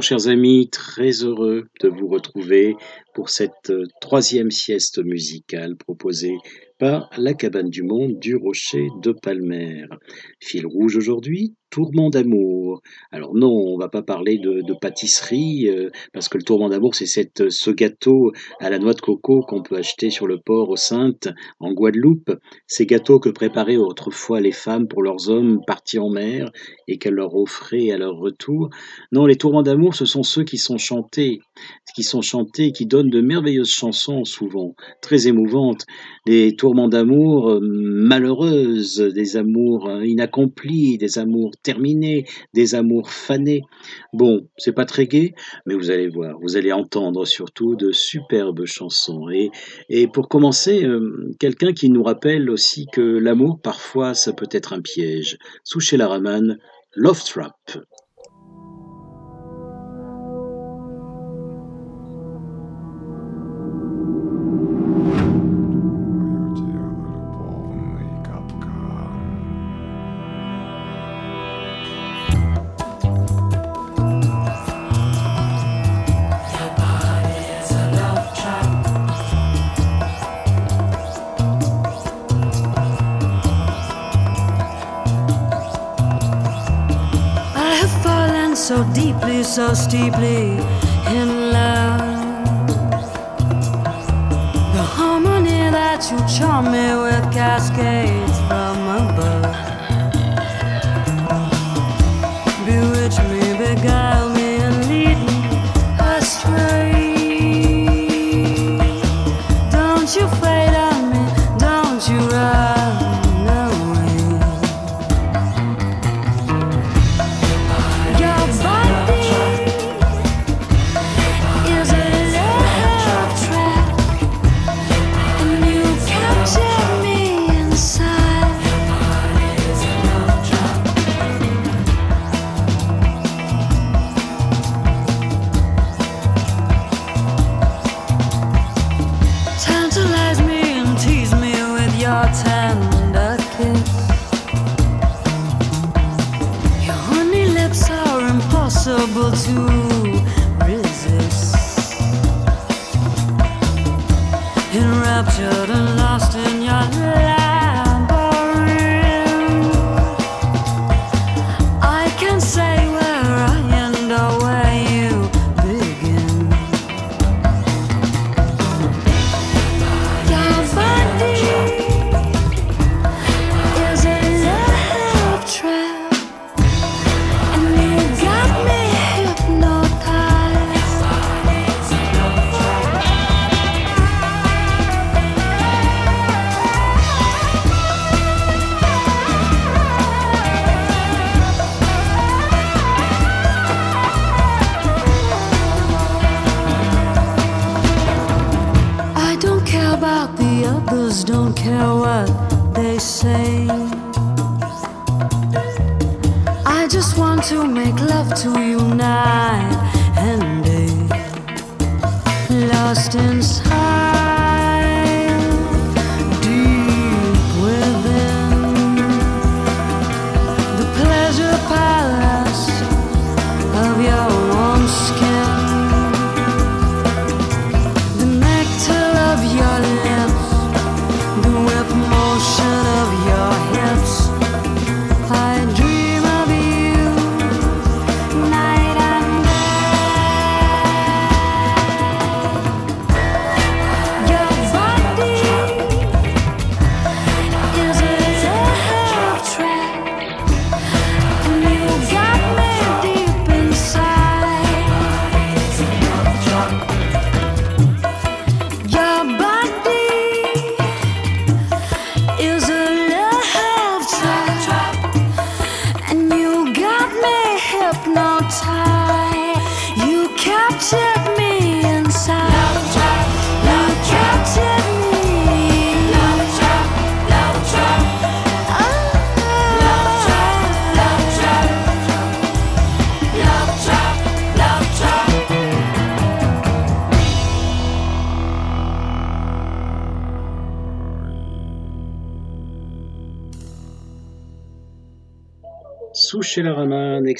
Chers amis, très heureux de vous retrouver pour cette euh, troisième sieste musicale proposée la cabane du monde du rocher de Palmer. Fil rouge aujourd'hui, tourment d'amour. Alors non, on va pas parler de, pâtisserie, euh, parce que le tourment d'amour, c'est cette, ce gâteau à la noix de coco qu'on peut acheter sur le port aux Saintes, en Guadeloupe. Ces gâteaux que préparaient autrefois les femmes pour leurs hommes partis en mer et qu'elles leur offraient à leur retour. Non, les tourments d'amour, ce sont ceux qui sont chantés, qui sont chantés, qui donnent de merveilleuses chansons souvent, très émouvantes. Des tourments d'amour euh, malheureuses, des amours euh, inaccomplis, des amours terminés, des amours fanés. Bon, c'est pas très gai, mais vous allez voir, vous allez entendre surtout de superbes chansons. Et, pour commencer, euh, quelqu'un qui nous rappelle aussi que l'amour, parfois, ça peut être un piège. Souché Laraman, Love Trap. So steeply in love. The harmony that you charm me with cascades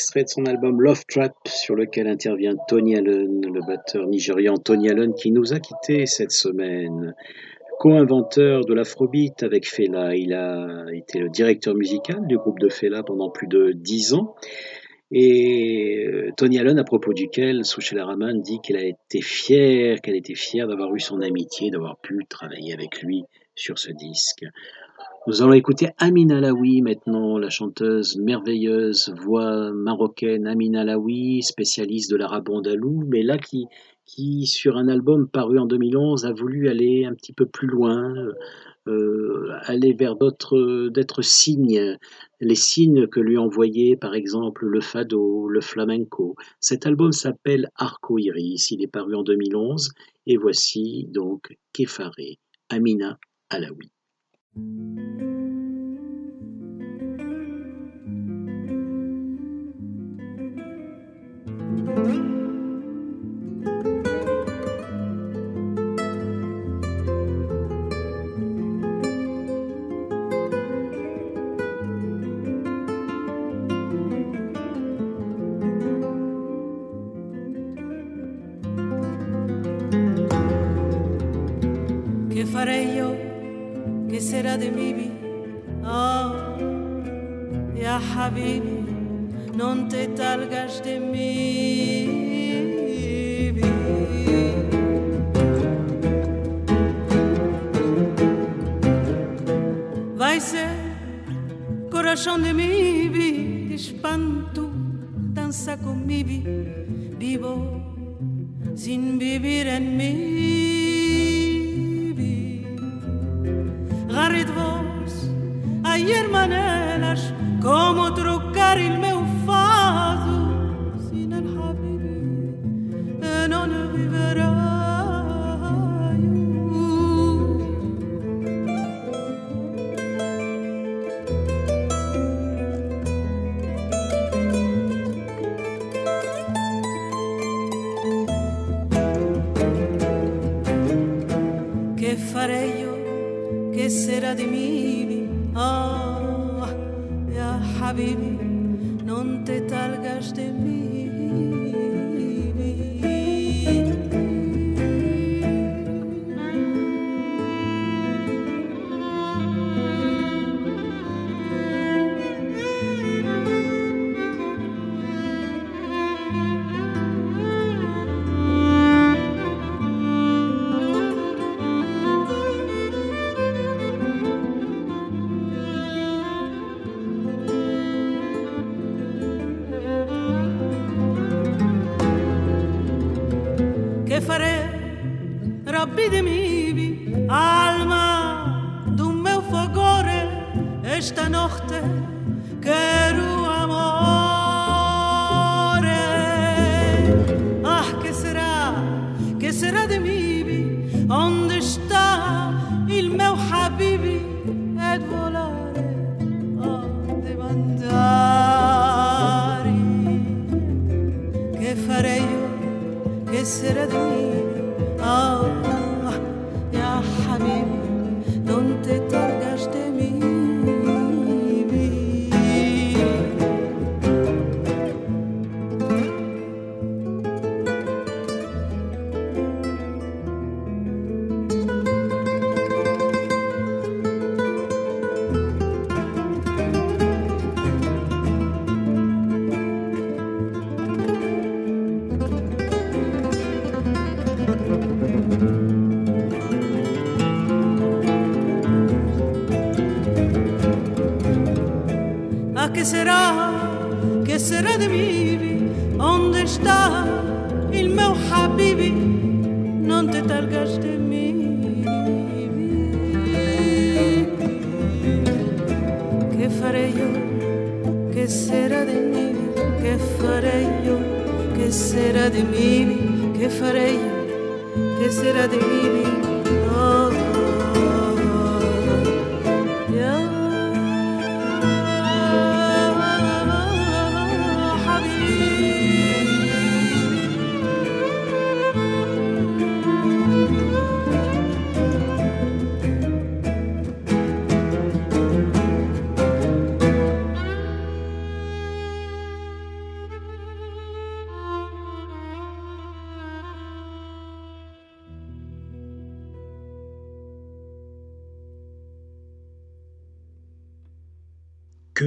extrait de son album Love Trap, sur lequel intervient Tony Allen, le batteur nigérian Tony Allen, qui nous a quittés cette semaine. Co-inventeur de l'afrobeat avec Fela, il a été le directeur musical du groupe de Fela pendant plus de dix ans. Et euh, Tony Allen, à propos duquel Souchela Rahman dit qu'il a été fier, qu'elle était fière d'avoir eu son amitié, d'avoir pu travailler avec lui sur ce disque. Nous allons écouter Amina Laoui maintenant, la chanteuse merveilleuse, voix marocaine Amina Laoui, spécialiste de l'arabe andalou, mais là qui, qui, sur un album paru en 2011, a voulu aller un petit peu plus loin, euh, aller vers d'autres d'être signes, les signes que lui envoyait par exemple le fado, le flamenco. Cet album s'appelle Arco Iris, il est paru en 2011, et voici donc Kefaré, Amina Alaoui. thank you. será de mim? Oh, ya habibi, não te talgas de mim. Vai ser coração de mim, espanto, dança comigo, vivo sem viver em mim. Ayer manelas, como trocar il meu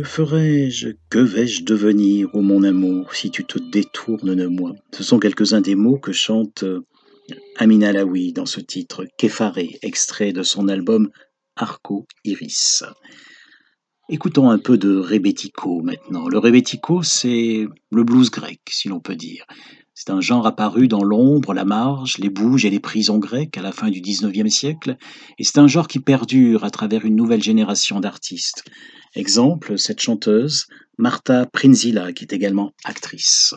Que ferais-je, que vais-je devenir, ô mon amour, si tu te détournes de moi? Ce sont quelques-uns des mots que chante euh, Amina Laoui dans ce titre Kéfaré, extrait de son album Arco Iris. Écoutons un peu de rebetiko maintenant. Le rebetiko, c'est le blues grec, si l'on peut dire. C'est un genre apparu dans l'ombre, la marge, les bouges et les prisons grecques à la fin du XIXe siècle, et c'est un genre qui perdure à travers une nouvelle génération d'artistes. Exemple, cette chanteuse, Marta Prinzila, qui est également actrice.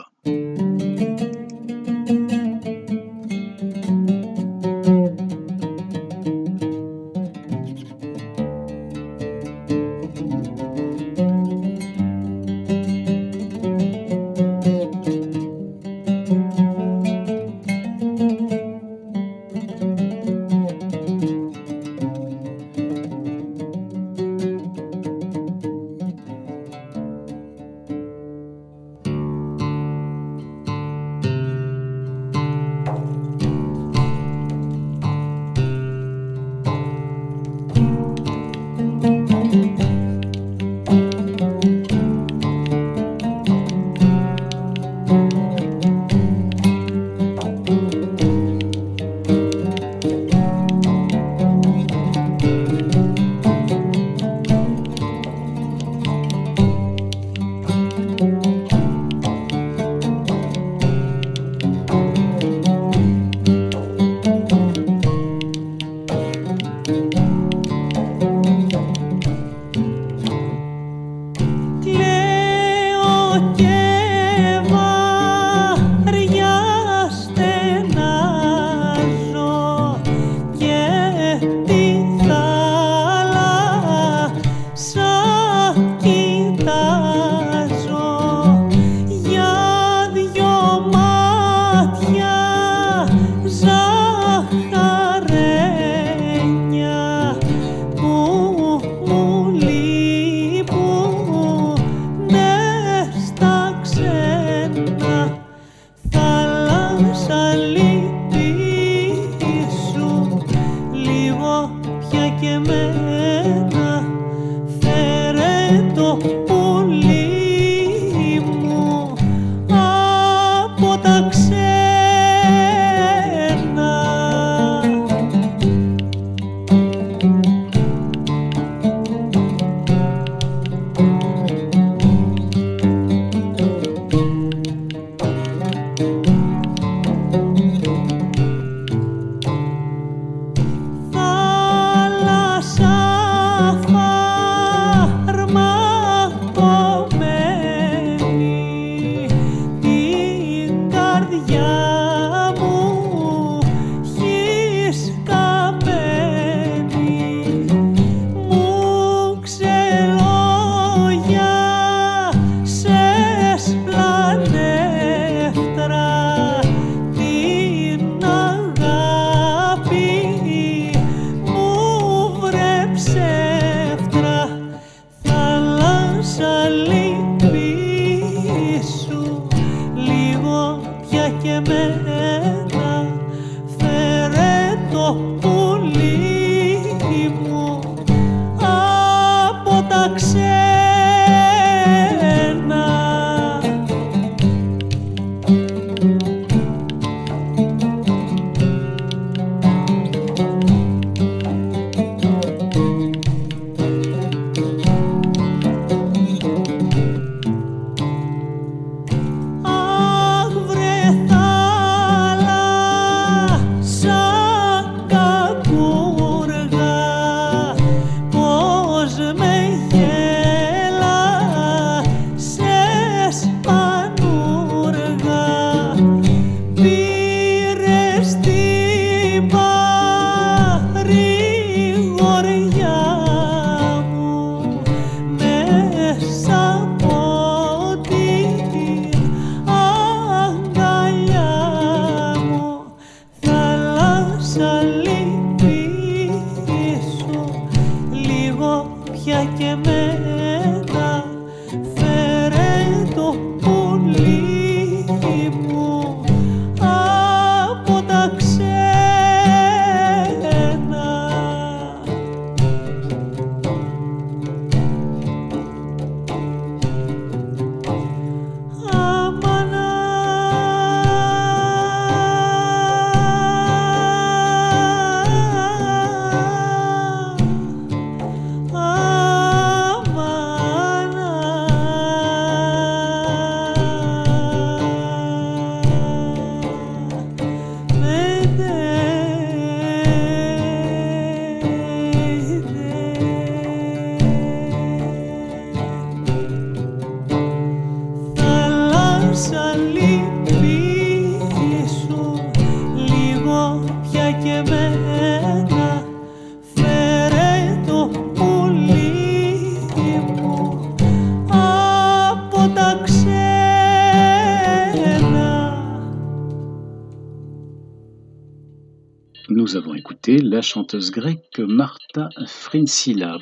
Nous avons écouté la chanteuse grecque Martha Frinsila.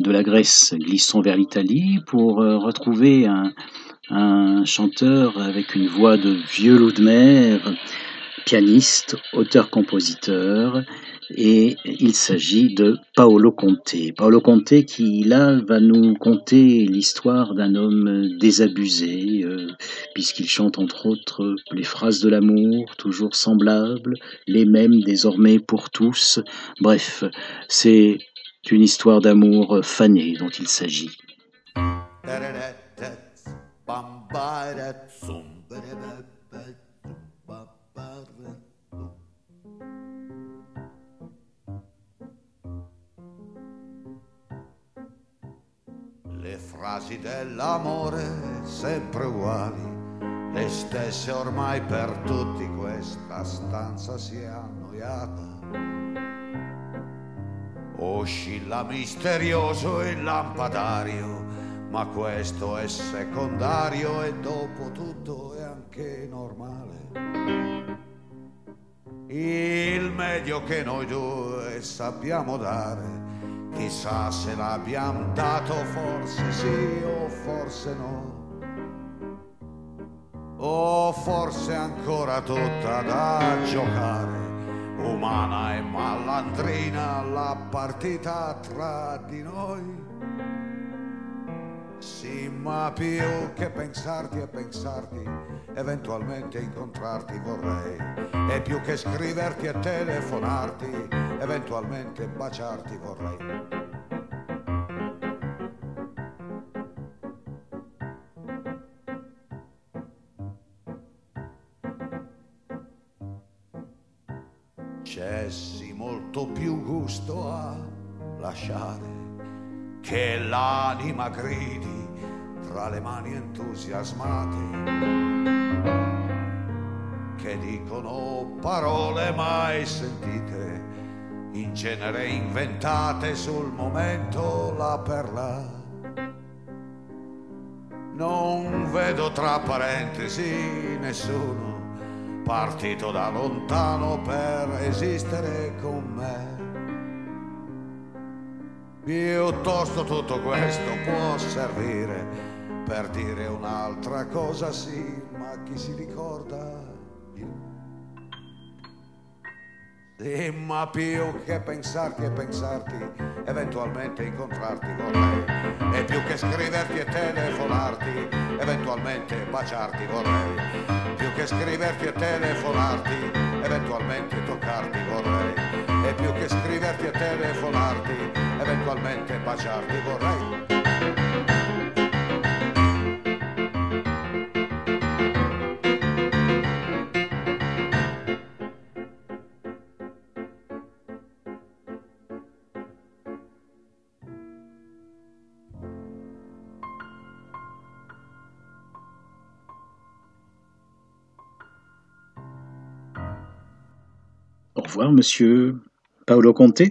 De la Grèce, glissons vers l'Italie pour euh, retrouver un chanteur avec une voix de vieux loup de mer, pianiste, auteur-compositeur, et il s'agit de Paolo Conte. Paolo Conte qui, là, va nous conter l'histoire d'un homme désabusé, euh, puisqu'il chante entre autres les phrases de l'amour, toujours semblables, les mêmes désormais pour tous. Bref, c'est une histoire d'amour fanée dont il s'agit. Frasi dell'amore sempre uguali, le stesse ormai per tutti, questa stanza si è annoiata. Oscilla misterioso il lampadario, ma questo è secondario e dopo tutto è anche normale. Il meglio che noi due sappiamo dare, chissà se l'abbiamo dato, forse sì o forse no. O forse ancora tutta da giocare, umana e malandrina la partita tra di noi. Sì, ma più che pensarti e pensarti, eventualmente incontrarti vorrei. E più che scriverti e telefonarti, eventualmente baciarti vorrei. Sì molto più gusto a lasciare che l'anima gridi tra le mani entusiasmate parole mai sentite, in genere inventate sul momento là per là. Non vedo tra parentesi nessuno partito da lontano per esistere con me. Piuttosto tutto questo può servire per dire un'altra cosa, sì, ma chi si ricorda Ma più che pensarti e pensarti, eventualmente incontrarti vorrei. E più che scriverti e telefonarti, eventualmente baciarti vorrei. Più che scriverti e telefonarti, eventualmente toccarti vorrei. E più che scriverti e telefonarti, eventualmente baciarti vorrei. Monsieur Paolo Conte.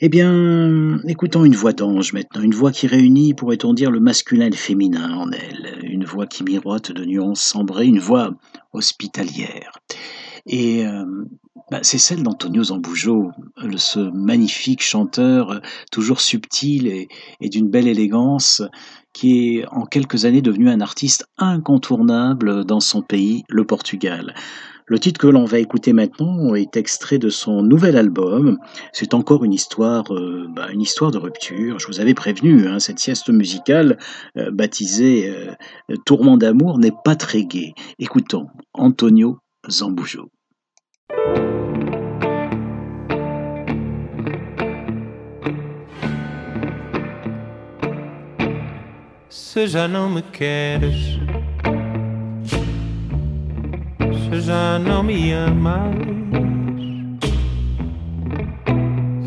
Eh bien, écoutons une voix d'ange maintenant, une voix qui réunit, pourrait-on dire, le masculin et le féminin en elle, une voix qui miroite de nuances cendrées, une voix hospitalière. Et euh, bah, c'est celle d'Antonio Zamboujo, ce magnifique chanteur, euh, toujours subtil et d'une belle élégance, qui est en quelques années devenu un artiste incontournable dans son pays, le Portugal. Le titre que l'on va écouter maintenant est extrait de son nouvel album. C'est encore une histoire, euh, bah, une histoire de rupture. Je vous avais prévenu, hein, cette sieste musicale euh, baptisée euh, Tourment d'amour n'est pas très gai. Écoutons Antonio Zambujo. Se já não me queres, se já não me amas,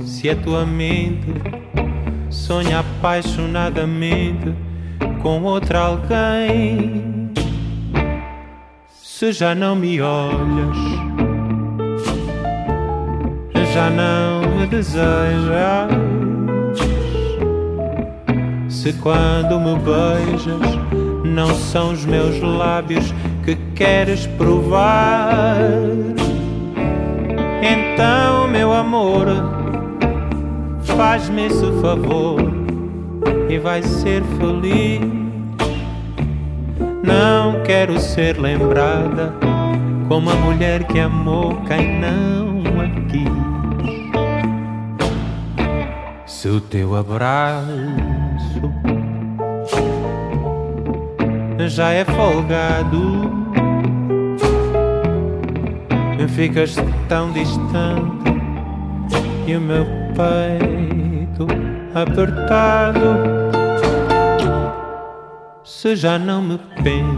se a tua mente sonha apaixonadamente com outra alguém, se já não me olhas, já não me desejas. Se quando me beijas não são os meus lábios que queres provar, então, meu amor, faz-me esse favor e vai ser feliz. Não quero ser lembrada como a mulher que amou quem não a quis. Se o teu abraço já é folgado. Ficas tão distante e o meu peito apertado. Se já não me pensas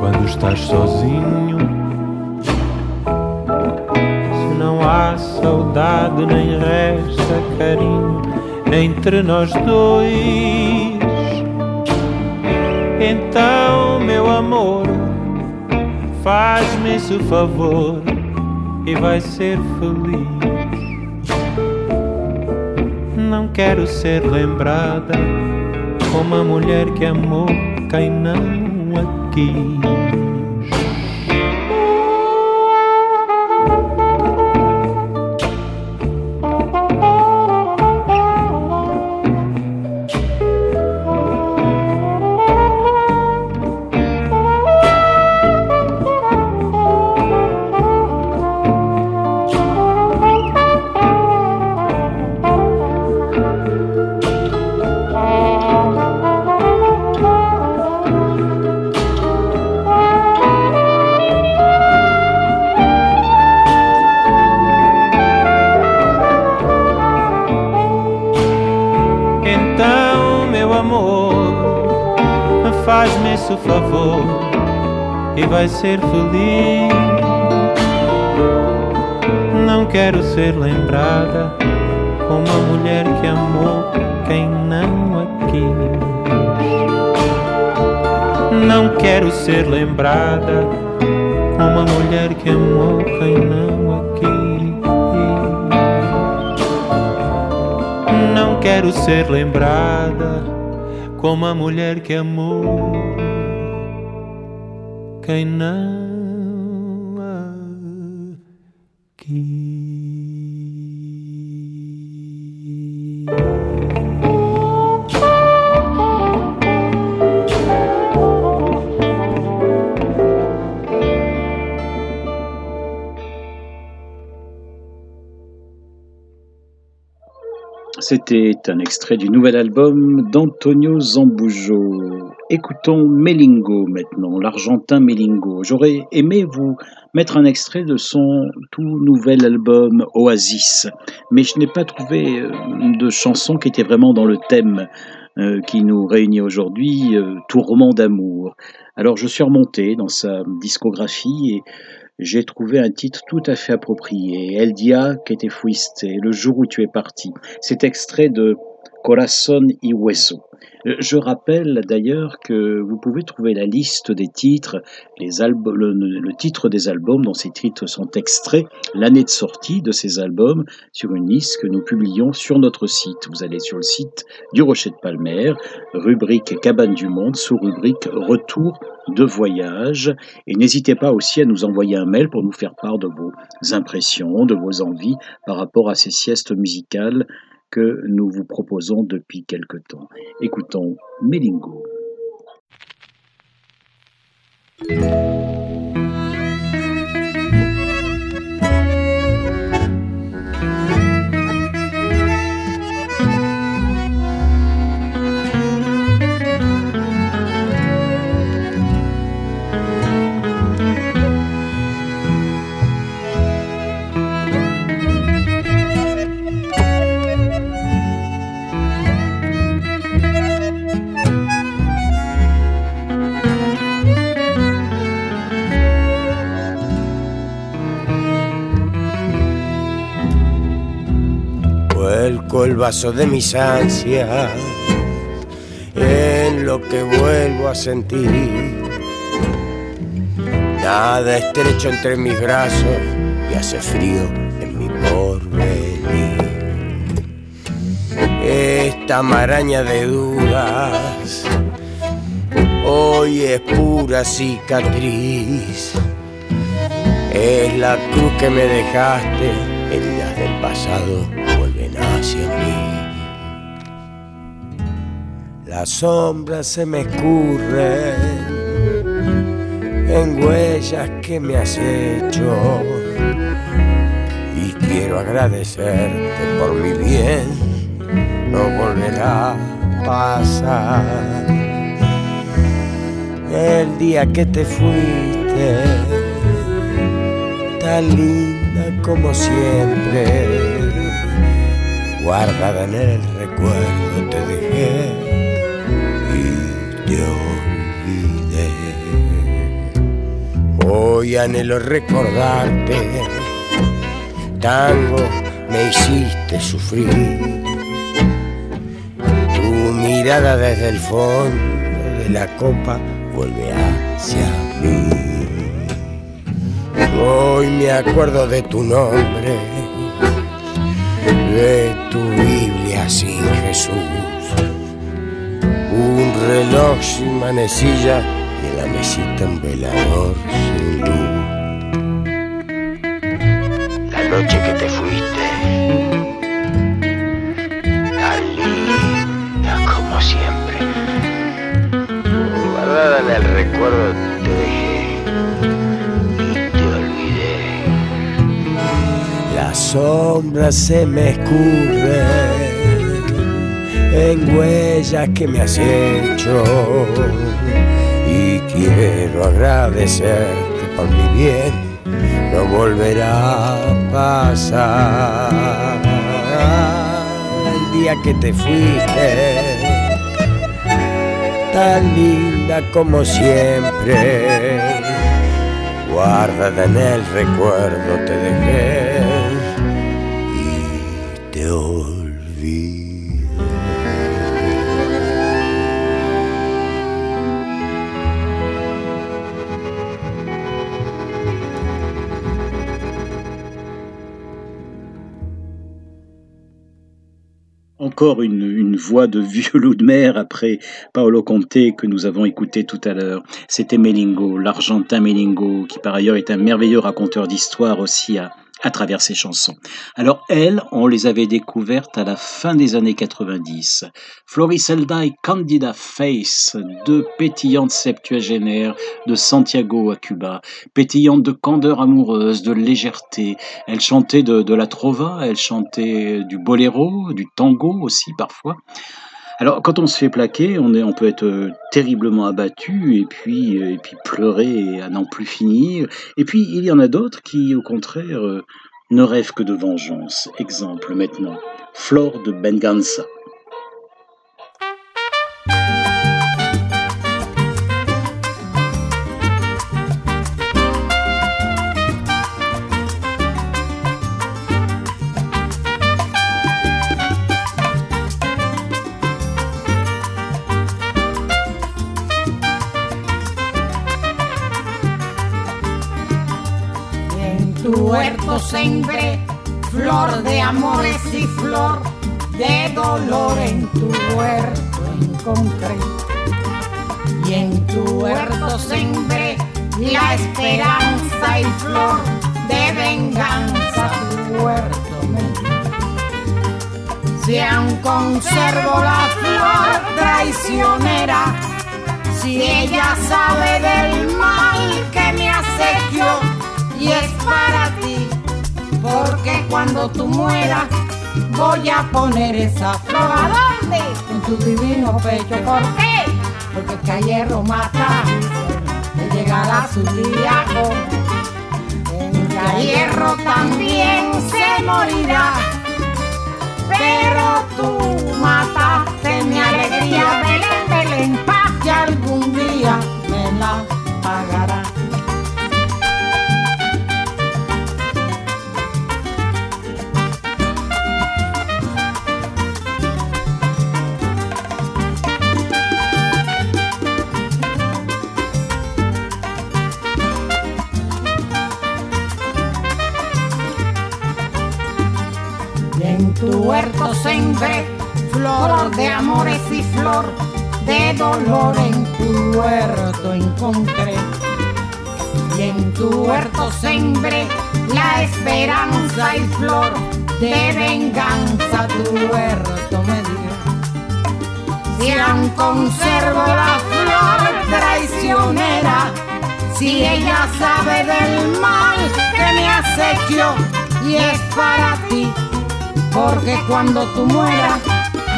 quando estás sozinho, se não há saudade nem resta carinho entre nós dois. Então, meu amor, faz-me esse favor e vai ser feliz. Não quero ser lembrada como a mulher que amou quem não a quis. Ser feliz. Não quero ser lembrada como a mulher que amou quem não a quis. Não quero ser lembrada como a mulher que amou quem não a quis. Não quero ser lembrada como a mulher que amou C'était un extrait du nouvel album d'Antonio Zambujo. Écoutons Melingo maintenant, l'Argentin Melingo. J'aurais aimé vous mettre un extrait de son tout nouvel album Oasis, mais je n'ai pas trouvé euh, de chanson qui était vraiment dans le thème euh, qui nous réunit aujourd'hui, euh, Tourment d'amour. Alors je suis remonté dans sa discographie et j'ai trouvé un titre tout à fait approprié. El dia que te fuiste, le jour où tu es parti. C'est extrait de Corazon y Hueso. Euh, Je rappelle d'ailleurs que vous pouvez trouver la liste des titres, le, titre des albums dont ces titres sont extraits, l'année de sortie de ces albums sur une liste que nous publions sur notre site. Vous allez sur le site du Rocher de Palmer, rubrique Cabane du Monde, sous-rubrique Retour de voyage. Et n'hésitez pas aussi à nous envoyer un mail pour nous faire part de vos impressions, de vos envies par rapport à ces siestes musicales que nous vous proposons depuis quelque temps. Écoutons Melingo. El vaso de mis ansias en lo que vuelvo a sentir. Nada estrecho entre mis brazos y hace frío en mi porvenir. Esta maraña de dudas hoy es pura cicatriz. Es la cruz que me dejaste, heridas del pasado Las sombras se me escurren en huellas que me has hecho y quiero agradecerte por mi bien, no volverá a pasar. El día que te fuiste, tan linda como siempre, guardada en el recuerdo Hoy anhelo recordarte, tango me hiciste sufrir. Tu mirada desde el fondo de la copa vuelve hacia mí. Hoy me acuerdo de tu nombre, de tu Biblia sin Jesús, un reloj sin manecilla y la mesita un velador noche que te fuiste, tan linda como siempre, guardada en el recuerdo te dejé y te olvidé. Las sombras se me escurren en huellas que me has hecho. Y quiero agradecerte por mi bien, volverá a pasar. El día que te fuiste, tan linda como siempre, guardada en el recuerdo te dejé Encore une, voix de vieux loup de mer après Paolo Conte que nous avons écouté tout à l'heure. C'était Melingo, l'Argentin Melingo, qui par ailleurs est un merveilleux raconteur d'histoire aussi à, à travers ses chansons. Alors elles, on les avait découvertes à la fin des années 90. Floriselda et Candida Face, deux pétillantes septuagénaires de Santiago à Cuba, pétillantes de candeur amoureuse, de légèreté. Elles chantaient de, la trova, elles chantaient du boléro, du tango aussi parfois. Alors, quand on se fait plaquer, on, est, on peut être euh, terriblement abattu et puis, euh, et puis pleurer à n'en plus finir. Et puis, il y en a d'autres qui, au contraire, euh, ne rêvent que de vengeance. Exemple maintenant, Flore de Benganza. Tu huerto sembré flor de amores y flor de dolor en tu huerto encontré. Y en tu huerto sembré la esperanza y flor de venganza tu huerto me. Si aún conservo la flor traicionera, si ella sabe del mal que me acequió y es para ti, porque cuando tú mueras voy a poner esa flor ¿A dónde? En tu divino pecho, ¿por qué? Porque que a hierro mata, le llegará su día en que a hierro también se morirá. Pero tú mataste mi alegría, Belén, Belén, paz que algún día me la pagará. Tu huerto sembré flor de amores y flor de dolor en tu huerto encontré. Y en tu huerto sembré la esperanza y flor de venganza tu huerto me dio. Si aún conservo la flor traicionera, si ella sabe del mal que me acequió y es para ti, porque cuando tú mueras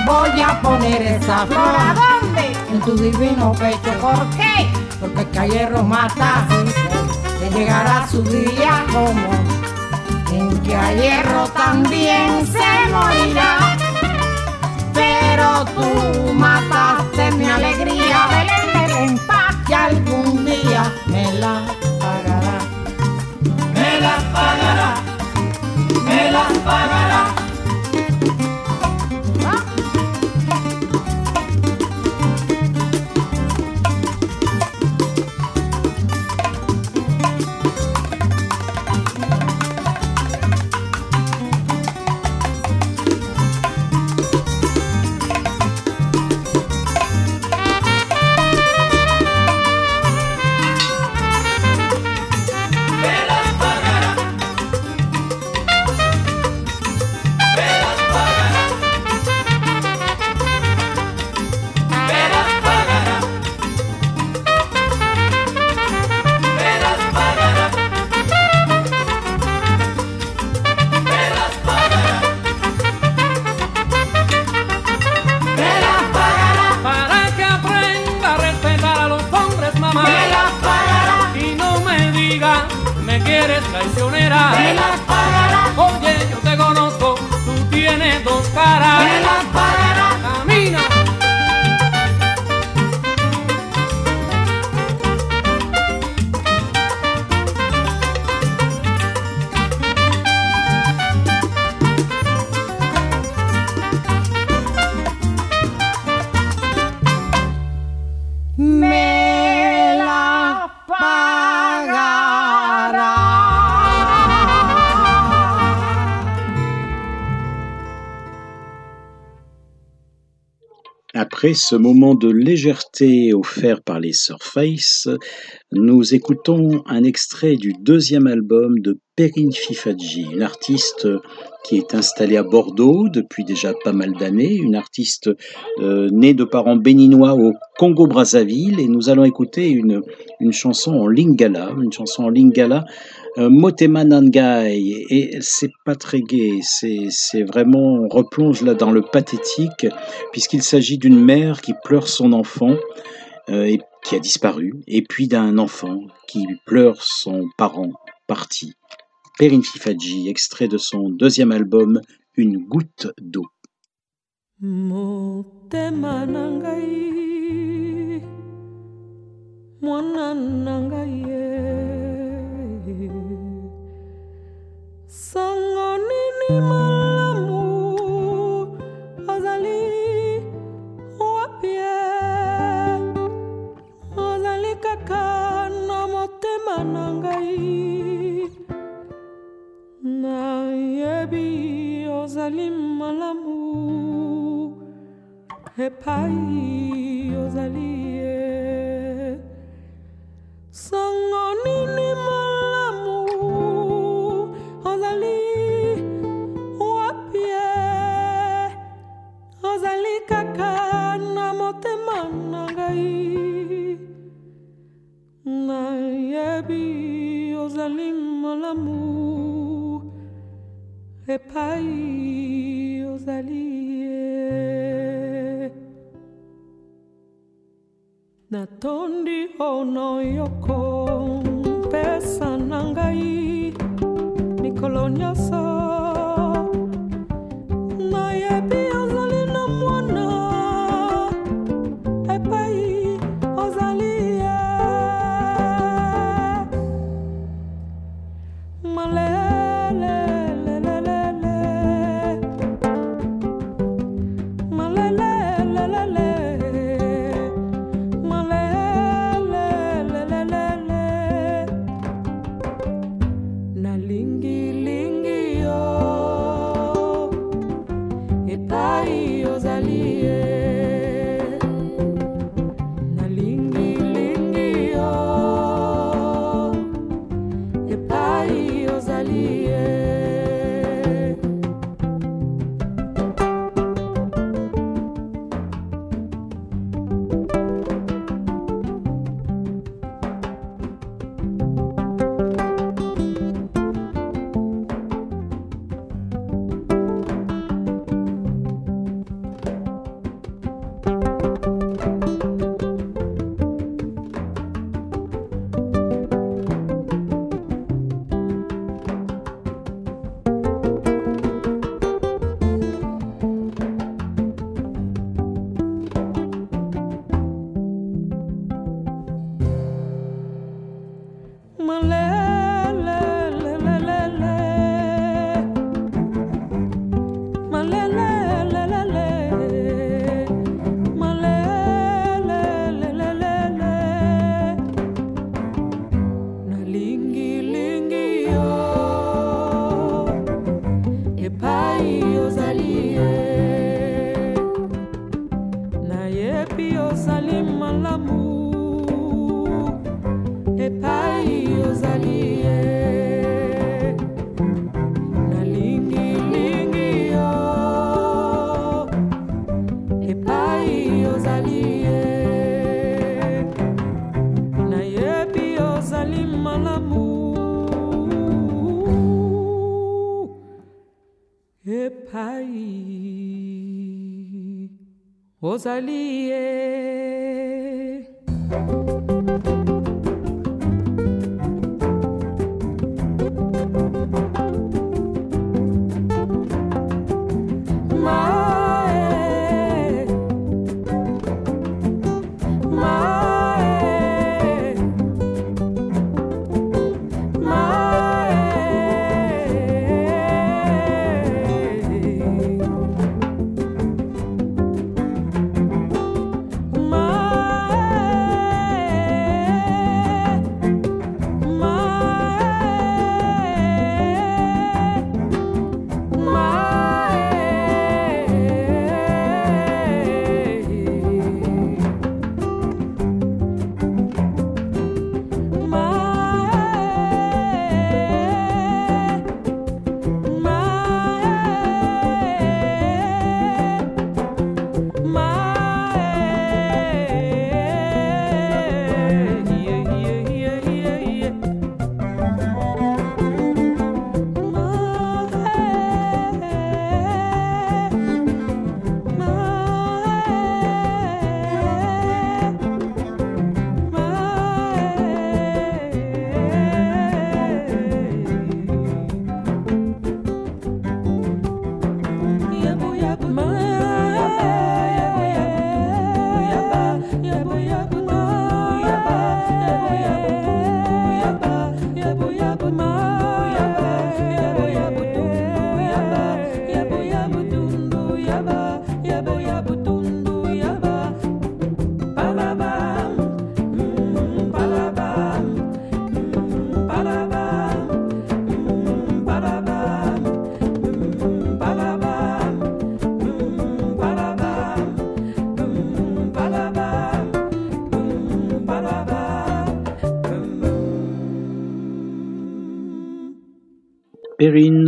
voy a poner esa flor. ¿A dónde? En tu divino pecho. ¿Por qué? Porque que a hierro mata, le llegará su día como en que a hierro también se morirá. Pero tú mataste mi alegría, Belén, Belén, paz, que algún día me la pagará. Me la pagará, me la pagará. Ce moment de légèreté offert par les Surface, nous écoutons un extrait du deuxième album de Perrine Fifadji, une artiste qui est installée à Bordeaux depuis déjà pas mal d'années, une artiste euh, née de parents béninois au Congo-Brazzaville, et nous allons écouter une, une chanson en lingala, une chanson en lingala Motema Nangai, et c'est pas très gai, c'est vraiment, on replonge là dans le pathétique, puisqu'il s'agit d'une mère qui pleure son enfant, euh, qui a disparu, et puis d'un enfant qui pleure son parent parti. Perrine Fifadji, extrait de son deuxième album, Une goutte d'eau. Sangon animal. Paris, Rosalie.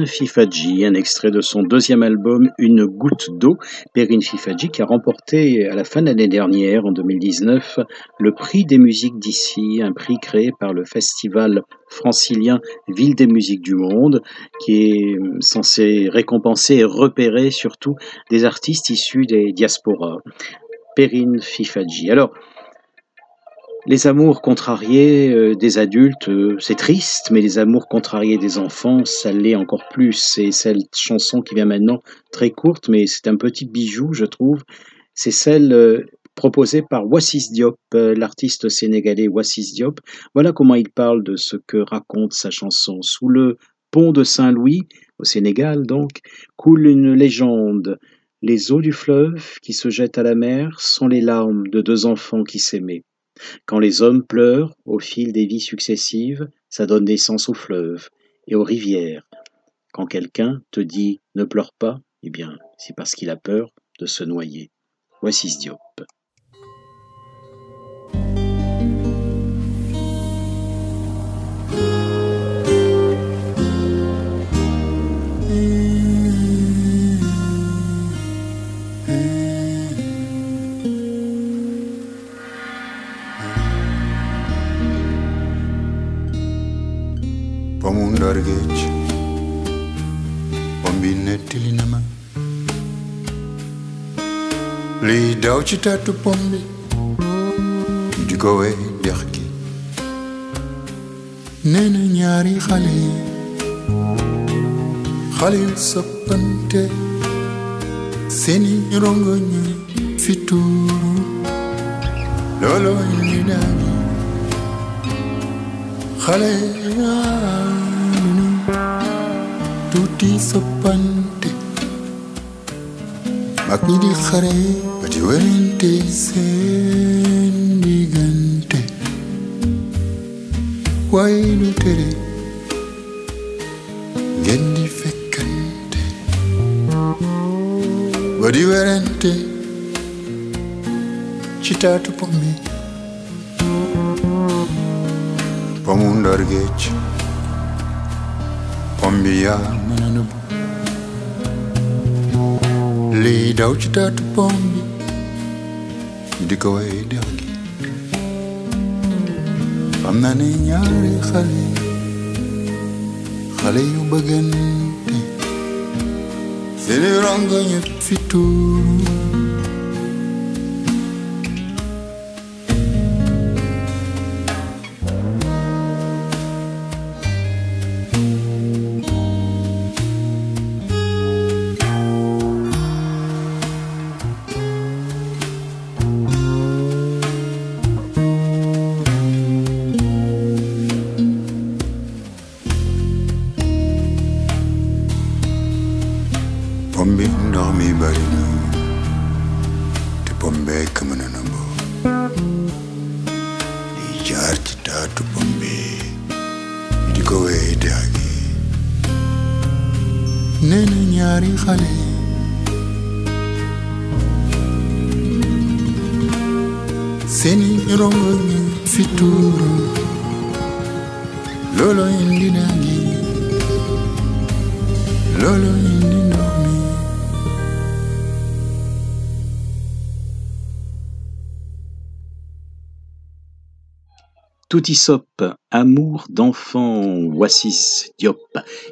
Perrine Fifadji, un extrait de son deuxième album Une goutte d'eau. Perrine Fifadji qui a remporté à la fin de l'année dernière, en 2019, le prix des musiques d'ici, un prix créé par le festival francilien Ville des musiques du monde, qui est censé récompenser et repérer surtout des artistes issus des diasporas. Perrine Fifadji. Alors, les amours contrariés euh, des adultes, euh, c'est triste, mais les amours contrariés des enfants, ça l'est encore plus. C'est cette chanson qui vient maintenant, très courte, mais c'est un petit bijou, je trouve. C'est celle euh, proposée par Wassis Diop, l'artiste sénégalais Wassis Diop. Voilà comment il parle de ce que raconte sa chanson. Sous le pont de Saint-Louis, au Sénégal donc, coule une légende. Les eaux du fleuve qui se jettent à la mer sont les larmes de deux enfants qui s'aimaient. Quand les hommes pleurent au fil des vies successives, ça donne naissance aux fleuves et aux rivières. Quand quelqu'un te dit ne pleure pas, eh bien, c'est parce qu'il a peur de se noyer. Voici Diop. Ndar géej bom bi nettali na ma liy daw ci tàttu pom bi di ko wey dex gi nee na ñaari xale yi xale yu soppante soppante. Mag ñi di xare ba di werante seen diggante waaye du tere ngeen di fekkante ba di werante ci taatu pom bi pomu ndar géej pom bi yaa Lidootje dat op om de koe dergi. Van na ninyari khali, khali ubagante. Sini ranga nyet fituru. Toutisop, amour d'enfant, Wassis Diop.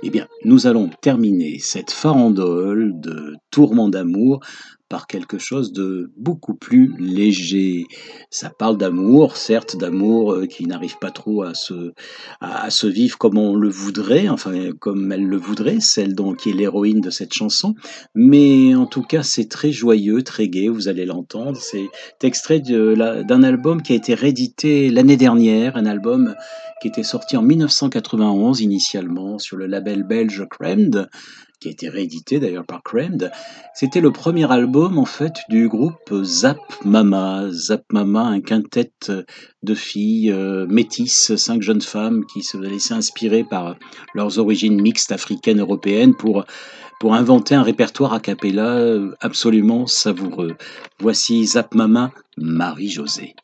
Eh bien, nous allons terminer cette farandole de tourment d'amour par quelque chose de beaucoup plus léger. Ça parle d'amour, certes, d'amour euh, qui n'arrive pas trop à se, à, se vivre comme on le voudrait, enfin comme elle le voudrait, celle donc qui est l'héroïne de cette chanson. Mais en tout cas, c'est très joyeux, très gai, vous allez l'entendre. C'est extrait d'un album qui a été réédité l'année dernière, un album qui était sorti en 1991 initialement sur le label belge Cremd, qui a été réédité d'ailleurs par Cremd. C'était le premier album en fait du groupe Zap Mama. Zap Mama, un quintet de filles euh, métisses, cinq jeunes femmes qui se laissaient inspirer par leurs origines mixtes africaines européennes pour pour inventer un répertoire a cappella euh, absolument savoureux. Voici Zap Mama, Marie-Josée.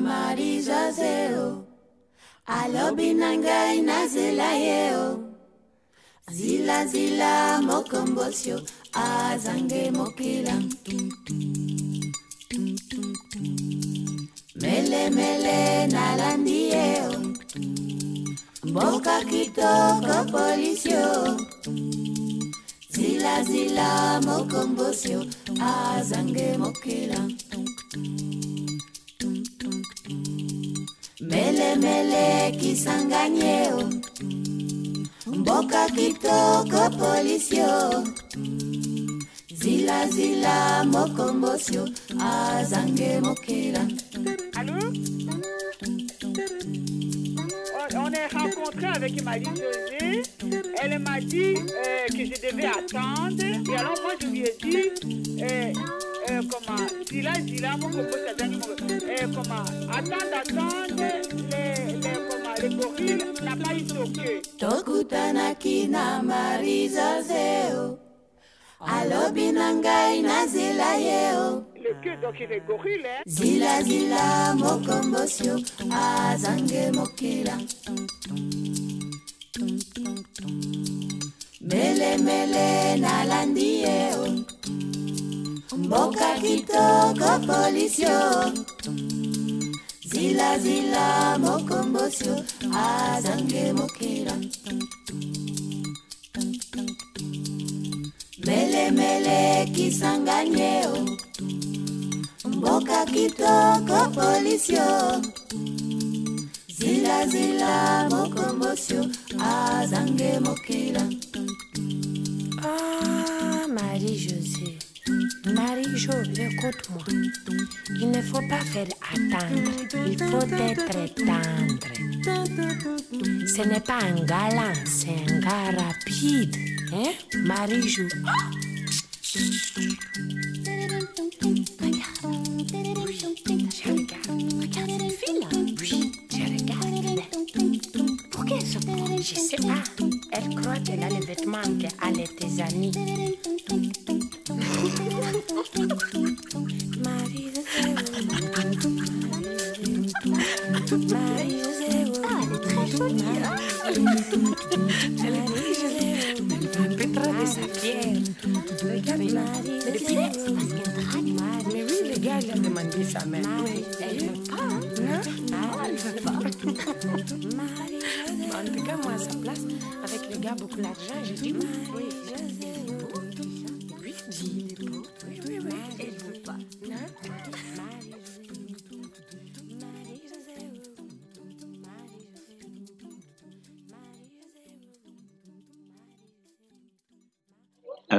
marizazeo alobi na ngai nazela ye o Zila zila mokombosio azange mokila. Mele mele nalandieo Mboka kitoko polisio Zila zila mokombosio azange mokila. Mele mele kisanganyeo mboka kitoko polisio zilazila mokombosio azange mokila. Allô? On, est rencontré avec Marie-Josée. Elle m'a dit euh, que je devais attendre. Et alors moi je lui ai dit, euh, euh, comment, Zila, Zila, ça donne mon euh, comment, attendre, attendre, les, kokile na baitoke tokutanaki na marisa zeo. Alobi na ngai nazela yeo zilazila mokombosio azange mokila. Melemele nalandi yeo mboka kitoko polisio. zila zila mokombosio azange mokera. Mele mele kisanganyeo mboka kitoko polisio zila zila mokombosio azange mokera. Ah marie josée. Marie-Jo, écoute-moi. Il ne faut pas faire attendre. Il faut être tendre. Ce n'est pas un galant, c'est un gars rapide. Hein? Marie-Jo. Elle croit qu'elle les vêtements qu'elle tes amis. En tout cas, moi, à sa place, avec le gars, beaucoup d'argent, j'ai dit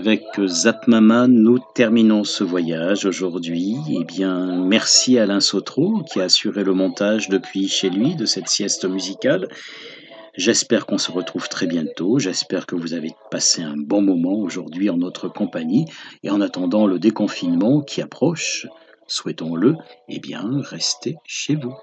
Avec Zapmama, nous terminons ce voyage aujourd'hui. Eh bien, merci Alain Sautreau qui a assuré le montage depuis chez lui de cette sieste musicale. J'espère qu'on se retrouve très bientôt. J'espère que vous avez passé un bon moment aujourd'hui en notre compagnie. Et en attendant le déconfinement qui approche, souhaitons-le, eh bien, restez chez vous.